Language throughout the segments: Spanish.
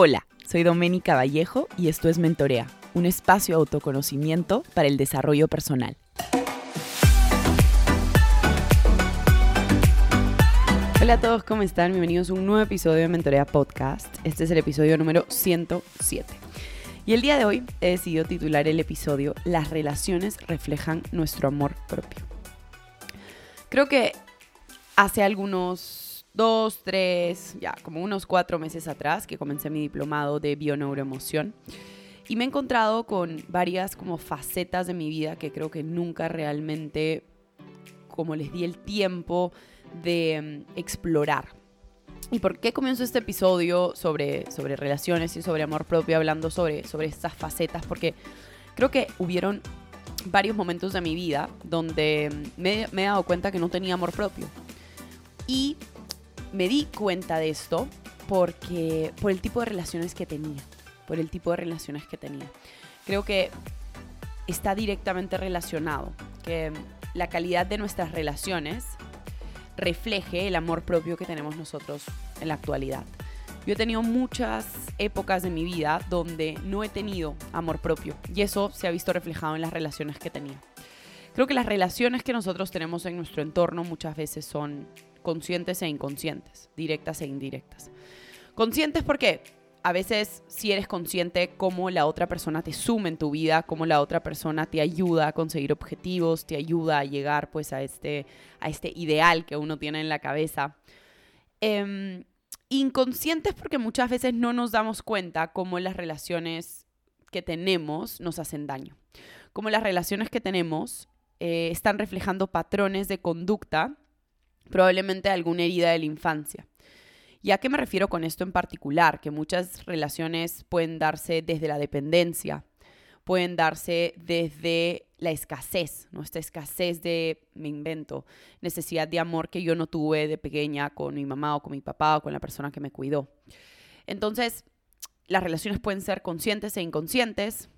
Hola, soy Doménica Vallejo y esto es Mentorea, un espacio de autoconocimiento para el desarrollo personal. Hola a todos, ¿cómo están? Bienvenidos a un nuevo episodio de Mentorea Podcast. Este es el episodio número 107. Y el día de hoy he decidido titular el episodio Las relaciones reflejan nuestro amor propio. Creo que hace algunos dos, tres, ya como unos cuatro meses atrás que comencé mi diplomado de bioneuroemoción. Y me he encontrado con varias como facetas de mi vida que creo que nunca realmente, como les di el tiempo de mm, explorar. ¿Y por qué comienzo este episodio sobre, sobre relaciones y sobre amor propio, hablando sobre, sobre estas facetas? Porque creo que hubieron varios momentos de mi vida donde mm, me, me he dado cuenta que no tenía amor propio. Y me di cuenta de esto porque por el tipo de relaciones que tenía, por el tipo de relaciones que tenía. Creo que está directamente relacionado que la calidad de nuestras relaciones refleje el amor propio que tenemos nosotros en la actualidad. Yo he tenido muchas épocas de mi vida donde no he tenido amor propio y eso se ha visto reflejado en las relaciones que tenía. Creo que las relaciones que nosotros tenemos en nuestro entorno muchas veces son conscientes e inconscientes, directas e indirectas. Conscientes porque a veces si eres consciente cómo la otra persona te suma en tu vida, cómo la otra persona te ayuda a conseguir objetivos, te ayuda a llegar pues a este, a este ideal que uno tiene en la cabeza. Em, inconscientes porque muchas veces no nos damos cuenta cómo las relaciones que tenemos nos hacen daño. Cómo las relaciones que tenemos eh, están reflejando patrones de conducta probablemente alguna herida de la infancia. ¿Y a qué me refiero con esto en particular? Que muchas relaciones pueden darse desde la dependencia, pueden darse desde la escasez, ¿no? Esta escasez de, me invento, necesidad de amor que yo no tuve de pequeña con mi mamá o con mi papá o con la persona que me cuidó. Entonces, las relaciones pueden ser conscientes e inconscientes,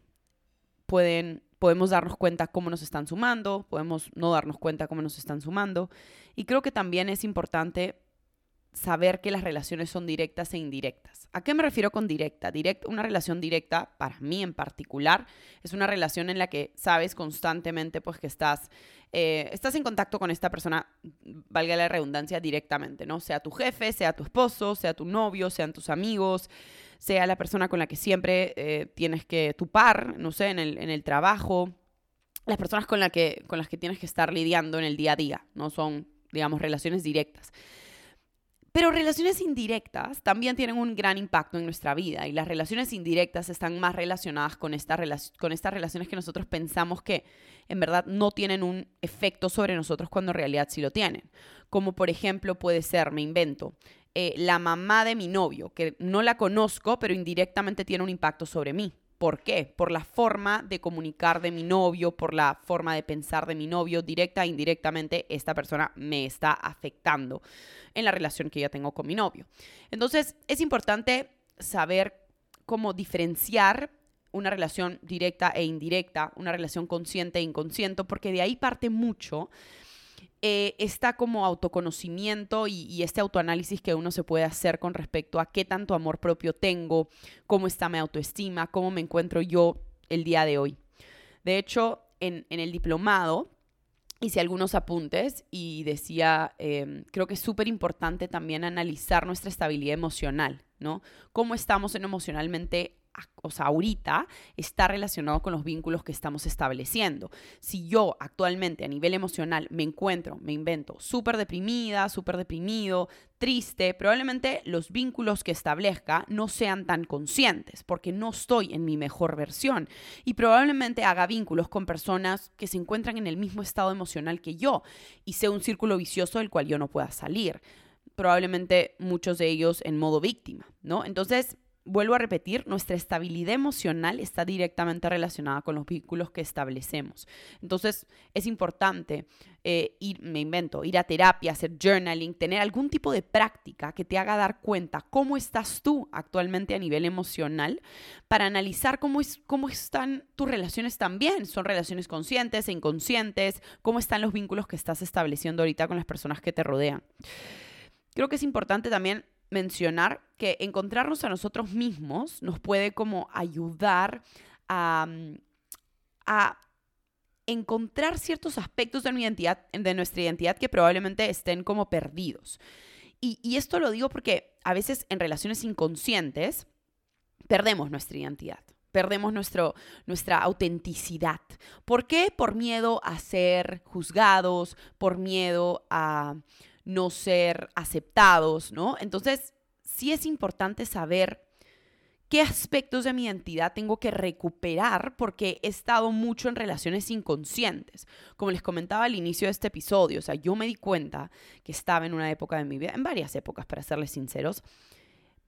pueden podemos darnos cuenta cómo nos están sumando, podemos no darnos cuenta cómo nos están sumando. Y creo que también es importante saber que las relaciones son directas e indirectas. ¿A qué me refiero con directa? una relación directa, para mí en particular, es una relación en la que sabes constantemente pues que estás, eh, estás en contacto con esta persona, valga la redundancia, directamente, ¿no? Sea tu jefe, sea tu esposo, sea tu novio, sean tus amigos, sea la persona con la que siempre eh, tienes que tu par, no sé, en el, en el trabajo, las personas con, que, con las que tienes que estar lidiando en el día a día, no son, digamos, relaciones directas. Pero relaciones indirectas también tienen un gran impacto en nuestra vida y las relaciones indirectas están más relacionadas con, con estas relaciones que nosotros pensamos que en verdad no tienen un efecto sobre nosotros cuando en realidad sí lo tienen. Como por ejemplo puede ser, me invento, eh, la mamá de mi novio, que no la conozco, pero indirectamente tiene un impacto sobre mí. ¿Por qué? Por la forma de comunicar de mi novio, por la forma de pensar de mi novio, directa e indirectamente, esta persona me está afectando en la relación que ya tengo con mi novio. Entonces, es importante saber cómo diferenciar una relación directa e indirecta, una relación consciente e inconsciente, porque de ahí parte mucho eh, está como autoconocimiento y, este autoanálisis que uno se puede hacer con respecto a qué tanto amor propio tengo, cómo está mi autoestima, cómo me encuentro yo el día de hoy. De hecho, en, el diplomado hice algunos apuntes y decía, em, creo que es súper importante también analizar nuestra estabilidad emocional, ¿no? Cómo estamos emocionalmente o sea, ahorita está relacionado con los vínculos que estamos estableciendo. Si yo actualmente a nivel emocional me encuentro, me invento, súper deprimida, súper deprimido, triste, probablemente los vínculos que establezca no sean tan conscientes porque no estoy en mi mejor versión y probablemente haga vínculos con personas que se encuentran en el mismo estado emocional que yo y sea un círculo vicioso del cual yo no pueda salir. Probablemente muchos de ellos en modo víctima, ¿no? Entonces, vuelvo a repetir, nuestra estabilidad emocional está directamente relacionada con los vínculos que establecemos. Entonces, es importante eh, ir, me invento, ir a terapia, hacer journaling, tener algún tipo de práctica que te haga dar cuenta cómo estás tú actualmente a nivel emocional para analizar cómo, es, cómo están tus relaciones también. Son relaciones conscientes e inconscientes, cómo están los vínculos que estás estableciendo ahorita con las personas que te rodean. Creo que es importante también mencionar que encontrarnos a nosotros mismos nos puede como ayudar a, a encontrar ciertos aspectos de, nuestra identidad que probablemente estén como perdidos. Y, y, esto lo digo porque a veces en relaciones inconscientes perdemos nuestra identidad, perdemos nuestro, nuestra autenticidad. ¿Por qué? Por miedo a ser juzgados, por miedo a no ser aceptados, ¿no? Entonces, sí es importante saber qué aspectos de mi identidad tengo que recuperar porque he estado mucho en relaciones inconscientes. Como les comentaba al inicio de este episodio, o sea, yo me di cuenta que estaba en una época de mi vida, en varias épocas, para serles sinceros,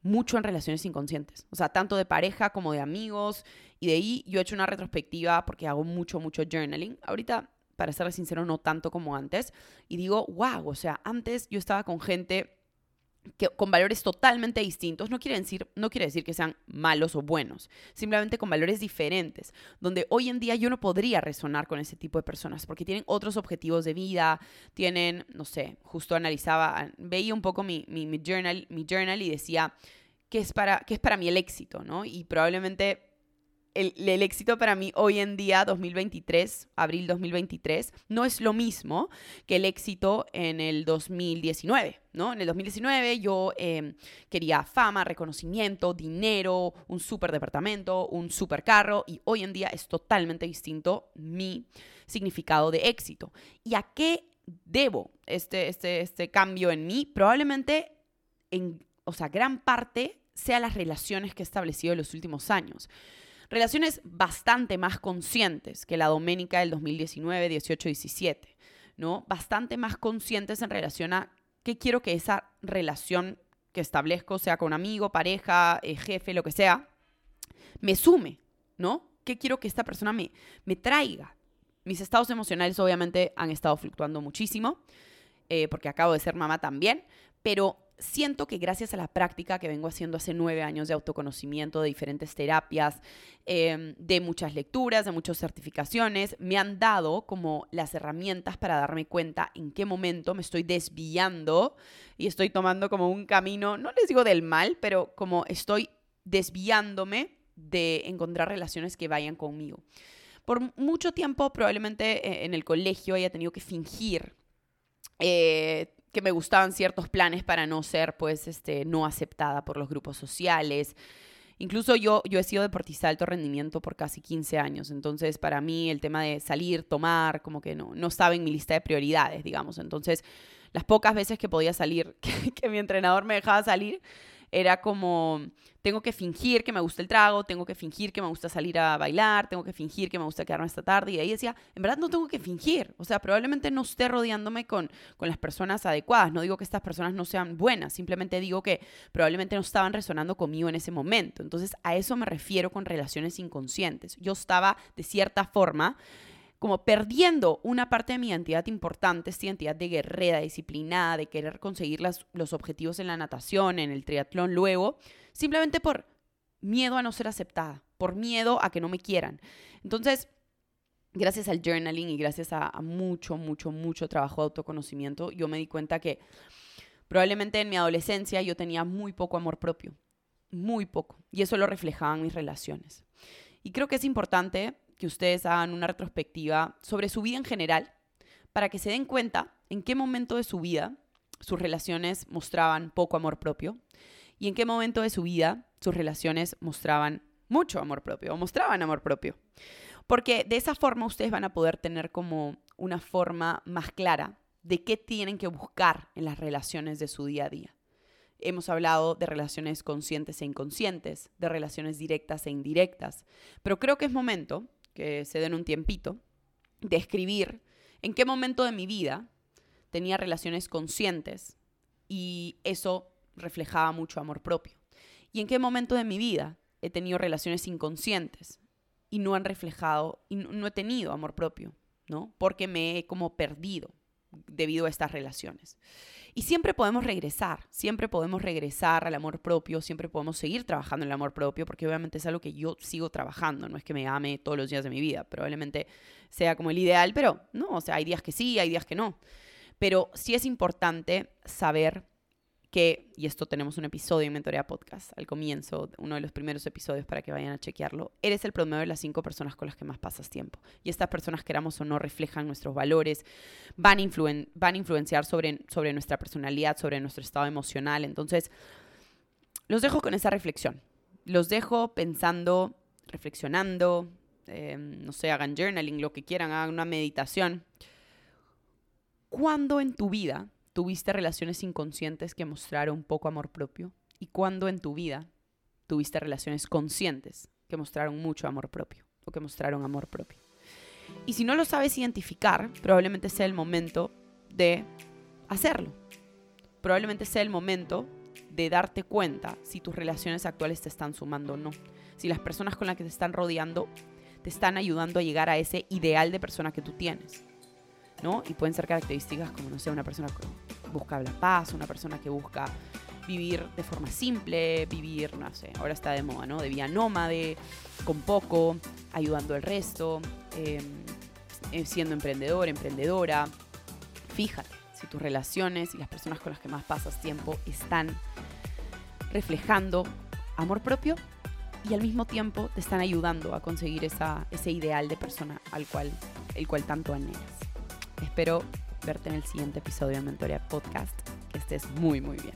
mucho en relaciones inconscientes. O sea, tanto de pareja como de amigos. Y de ahí yo he hecho una retrospectiva porque hago mucho, mucho journaling. Ahorita, para serles sincero, no tanto como antes. Y digo, wow, o sea, antes yo estaba con gente que, con valores totalmente distintos, no quiere, decir, no quiere decir que sean malos o buenos, simplemente con valores diferentes, donde hoy en día yo no podría resonar con ese tipo de personas, porque tienen otros objetivos de vida, tienen, no sé, justo analizaba, veía un poco mi, mi, mi journal, mi journal y decía, ¿qué es, para, ¿qué es para mí el éxito? ¿no? Y probablemente el, éxito para mí hoy en día, 2023, abril 2023, no es lo mismo que el éxito en el 2019, ¿no? En el 2019 yo em, quería fama, reconocimiento, dinero, un super departamento, un super carro y hoy en día es totalmente distinto mi significado de éxito. ¿Y a qué debo este, este, este cambio en mí? Probablemente en, o sea, gran parte sea las relaciones que he establecido en los últimos años. Relaciones bastante más conscientes que la Doménica del 2019, 18, 17, ¿no? Bastante más conscientes en relación a qué quiero que esa relación que establezco, sea con amigo, pareja, eh, jefe, lo que sea, me sume, ¿no? ¿Qué quiero que esta persona me, me traiga? Mis estados emocionales obviamente han estado fluctuando muchísimo, eh, porque acabo de ser mamá también, pero siento que gracias a la práctica que vengo haciendo hace nueve años de autoconocimiento, de diferentes terapias, em, de muchas lecturas, de muchas certificaciones, me han dado como las herramientas para darme cuenta en qué momento me estoy desviando y estoy tomando como un camino, no les digo del mal, pero como estoy desviándome de encontrar relaciones que vayan conmigo. Por mucho tiempo, probablemente eh, en el colegio haya tenido que fingir eh, que me gustaban ciertos planes para no ser, pues, este, no aceptada por los grupos sociales. Incluso yo, yo he sido deportista de alto rendimiento por casi 15 años, entonces para mí el tema de salir, tomar, como que no, no estaba en mi lista de prioridades, digamos. Entonces, las pocas veces que podía salir, que mi entrenador me dejaba salir, era como, tengo que fingir que me gusta el trago, tengo que fingir que me gusta salir a bailar, tengo que fingir que me gusta quedarme esta tarde. Y ahí decía, en verdad no tengo que fingir. O sea, probablemente no esté rodeándome con, con las personas adecuadas. No digo que estas personas no sean buenas, simplemente digo que probablemente no estaban resonando conmigo en ese momento. Entonces, a eso me refiero con relaciones inconscientes. Yo estaba, de cierta forma, como perdiendo una parte de mi identidad importante, esta identidad de guerrera, disciplinada, de querer conseguir los objetivos en la natación, en el triatlón luego, simplemente por miedo a no ser aceptada, por miedo a que no me quieran. Entonces, gracias al journaling y gracias a, mucho, mucho, mucho trabajo de autoconocimiento, yo me di cuenta que probablemente en mi adolescencia yo tenía muy poco amor propio, muy poco, y eso lo reflejaba en mis relaciones. Y creo que es importante que ustedes hagan una retrospectiva sobre su vida en general para que se den cuenta en qué momento de su vida sus relaciones mostraban poco amor propio y en qué momento de su vida sus relaciones mostraban mucho amor propio o mostraban amor propio. Porque de esa forma ustedes van a poder tener como una forma más clara de qué tienen que buscar en las relaciones de su día a día. Hemos hablado de relaciones conscientes e inconscientes, de relaciones directas e indirectas, pero creo que es momento que se den un tiempito, de escribir en qué momento de mi vida tenía relaciones conscientes y eso reflejaba mucho amor propio. Y en qué momento de mi vida he tenido relaciones inconscientes y no han reflejado, y no he tenido amor propio, ¿no? Porque me he como perdido debido a estas relaciones. Y siempre podemos regresar, siempre podemos regresar al amor propio, siempre podemos seguir trabajando en el amor propio, porque obviamente es algo que yo sigo trabajando, no es que me ame todos los días de mi vida, probablemente sea como el ideal, pero no, o sea, hay días que sí, hay días que no. Pero sí es importante saber que, y esto tenemos un episodio en Mentoría Podcast al comienzo, uno de los primeros episodios para que vayan a chequearlo, eres el promedio de las cinco personas con las que más pasas tiempo. Y estas personas, queramos o no, reflejan nuestros valores, van a, van a influenciar sobre, sobre nuestra personalidad, sobre nuestro estado emocional. Entonces, los dejo con esa reflexión. Los dejo pensando, reflexionando, eh, no sé, hagan journaling, lo que quieran, hagan una meditación. ¿Cuándo en tu vida tuviste relaciones inconscientes que mostraron poco amor propio? ¿Y cuándo en tu vida tuviste relaciones conscientes que mostraron mucho amor propio o que mostraron amor propio? Y si no lo sabes identificar, probablemente sea el momento de hacerlo. Probablemente sea el momento de darte cuenta si tus relaciones actuales te están sumando o no. Si las personas con las que te están rodeando te están ayudando a llegar a ese ideal de persona que tú tienes. Y pueden ser características como, no sé, una persona que busca la paz, una persona que busca vivir de forma simple, vivir, no sé, ahora está de moda, ¿no? De vía nómade, con poco, ayudando al resto, em, eh, siendo emprendedor, emprendedora. Fíjate si tus relaciones y las personas con las que más pasas tiempo están reflejando amor propio y al mismo tiempo te están ayudando a conseguir esa, ese ideal de persona al cual, el cual tanto anhelas. Espero verte en el siguiente episodio de Mentoría Podcast. Que estés muy, muy bien.